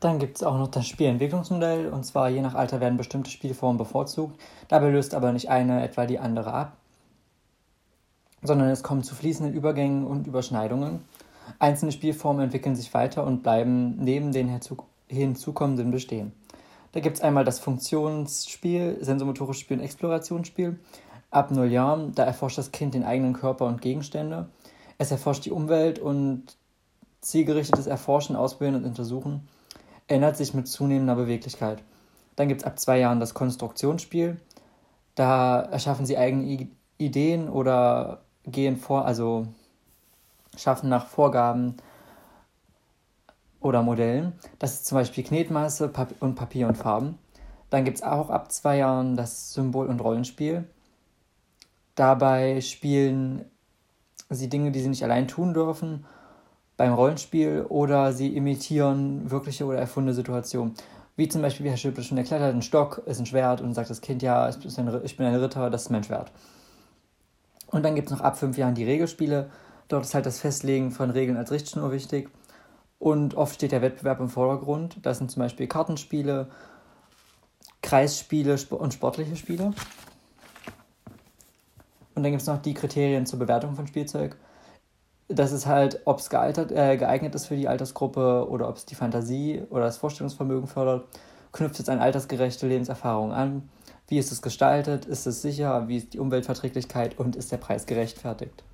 Dann gibt es auch noch das Spielentwicklungsmodell und zwar je nach Alter werden bestimmte Spielformen bevorzugt. Dabei löst aber nicht eine etwa die andere ab, sondern es kommt zu fließenden Übergängen und Überschneidungen. Einzelne Spielformen entwickeln sich weiter und bleiben neben den hinzukommenden bestehen. Da gibt es einmal das Funktionsspiel, sensomotorisches Spiel und Explorationsspiel. Ab null Jahren, da erforscht das Kind den eigenen Körper und Gegenstände. Es erforscht die Umwelt und zielgerichtetes Erforschen, Ausbilden und Untersuchen ändert sich mit zunehmender Beweglichkeit. Dann gibt es ab zwei Jahren das Konstruktionsspiel. Da erschaffen sie eigene Ideen oder gehen vor, also schaffen nach Vorgaben oder Modellen. Das ist zum Beispiel Knetmaße und Papier und Farben. Dann gibt es auch ab zwei Jahren das Symbol- und Rollenspiel. Dabei spielen sie Dinge, die sie nicht allein tun dürfen beim Rollenspiel oder sie imitieren wirkliche oder erfundene Situationen. Wie zum Beispiel, wie Herr Schöpel schon erklärt hat, ein Stock ist ein Schwert und sagt das Kind, ja, ich bin ein Ritter, das ist mein Schwert. Und dann gibt es noch ab fünf Jahren die Regelspiele. Dort ist halt das Festlegen von Regeln als Richtschnur wichtig. Und oft steht der Wettbewerb im Vordergrund. Das sind zum Beispiel Kartenspiele, Kreisspiele und sportliche Spiele. Und dann gibt es noch die Kriterien zur Bewertung von Spielzeug. Das ist halt, ob es äh, geeignet ist für die Altersgruppe oder ob es die Fantasie oder das Vorstellungsvermögen fördert. Knüpft es an altersgerechte Lebenserfahrung an? Wie ist es gestaltet? Ist es sicher? Wie ist die Umweltverträglichkeit? Und ist der Preis gerechtfertigt?